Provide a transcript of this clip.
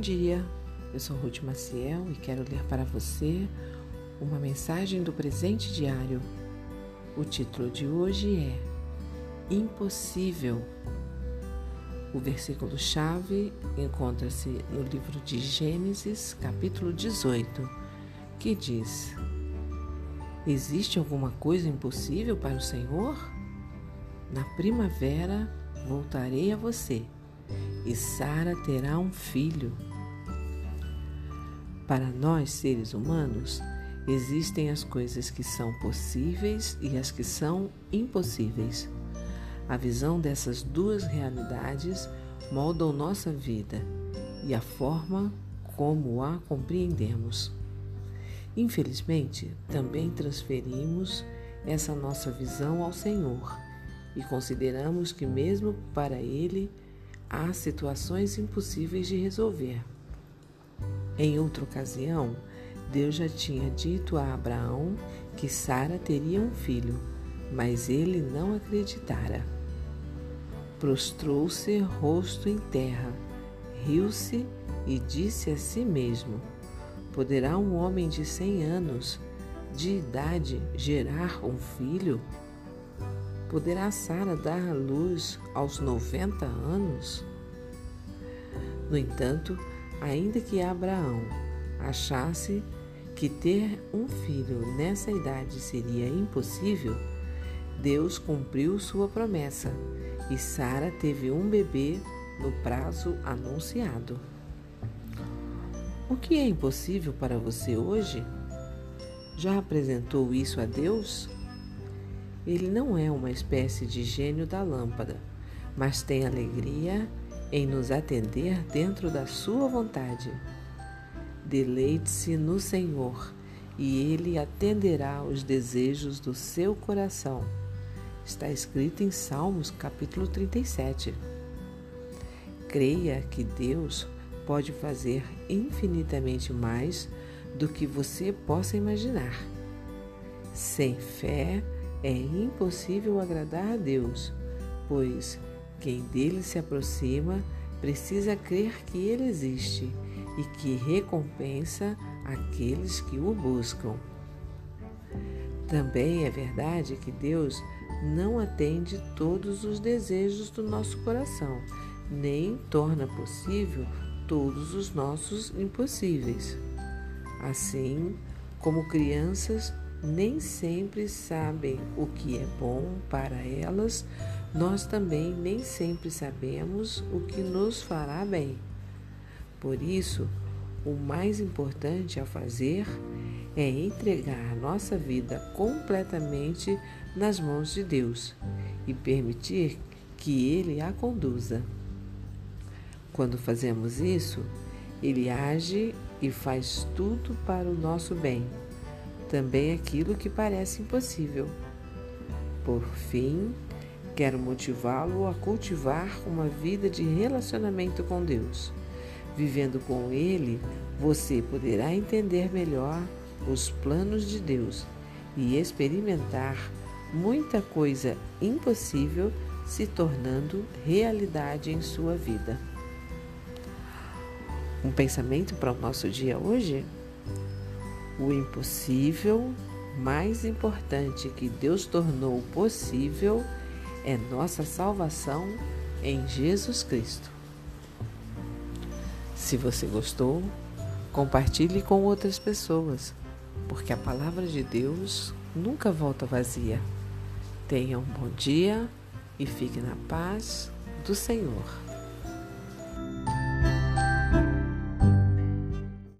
dia, eu sou Ruth Maciel e quero ler para você uma mensagem do presente diário. O título de hoje é Impossível. O versículo-chave encontra-se no livro de Gênesis, capítulo 18, que diz: Existe alguma coisa impossível para o Senhor? Na primavera voltarei a você e Sara terá um filho. Para nós, seres humanos, existem as coisas que são possíveis e as que são impossíveis. A visão dessas duas realidades moldam nossa vida e a forma como a compreendemos. Infelizmente, também transferimos essa nossa visão ao Senhor e consideramos que, mesmo para Ele, há situações impossíveis de resolver. Em outra ocasião, Deus já tinha dito a Abraão que Sara teria um filho, mas ele não acreditara. Prostrou-se rosto em terra, riu-se e disse a si mesmo: Poderá um homem de cem anos de idade gerar um filho? Poderá Sara dar à luz aos 90 anos? No entanto, ainda que Abraão achasse que ter um filho nessa idade seria impossível, Deus cumpriu sua promessa e Sara teve um bebê no prazo anunciado. O que é impossível para você hoje? Já apresentou isso a Deus? Ele não é uma espécie de gênio da lâmpada, mas tem alegria em nos atender dentro da Sua vontade. Deleite-se no Senhor e Ele atenderá os desejos do seu coração. Está escrito em Salmos capítulo 37. Creia que Deus pode fazer infinitamente mais do que você possa imaginar. Sem fé, é impossível agradar a Deus, pois quem dele se aproxima precisa crer que ele existe e que recompensa aqueles que o buscam. Também é verdade que Deus não atende todos os desejos do nosso coração, nem torna possível todos os nossos impossíveis. Assim, como crianças nem sempre sabem o que é bom para elas, nós também nem sempre sabemos o que nos fará bem. Por isso, o mais importante a fazer é entregar nossa vida completamente nas mãos de Deus e permitir que Ele a conduza. Quando fazemos isso, Ele age e faz tudo para o nosso bem também aquilo que parece impossível. Por fim, quero motivá-lo a cultivar uma vida de relacionamento com Deus. Vivendo com Ele, você poderá entender melhor os planos de Deus e experimentar muita coisa impossível se tornando realidade em sua vida. Um pensamento para o nosso dia hoje? O impossível mais importante que Deus tornou possível é nossa salvação em Jesus Cristo. Se você gostou, compartilhe com outras pessoas, porque a palavra de Deus nunca volta vazia. Tenha um bom dia e fique na paz do Senhor.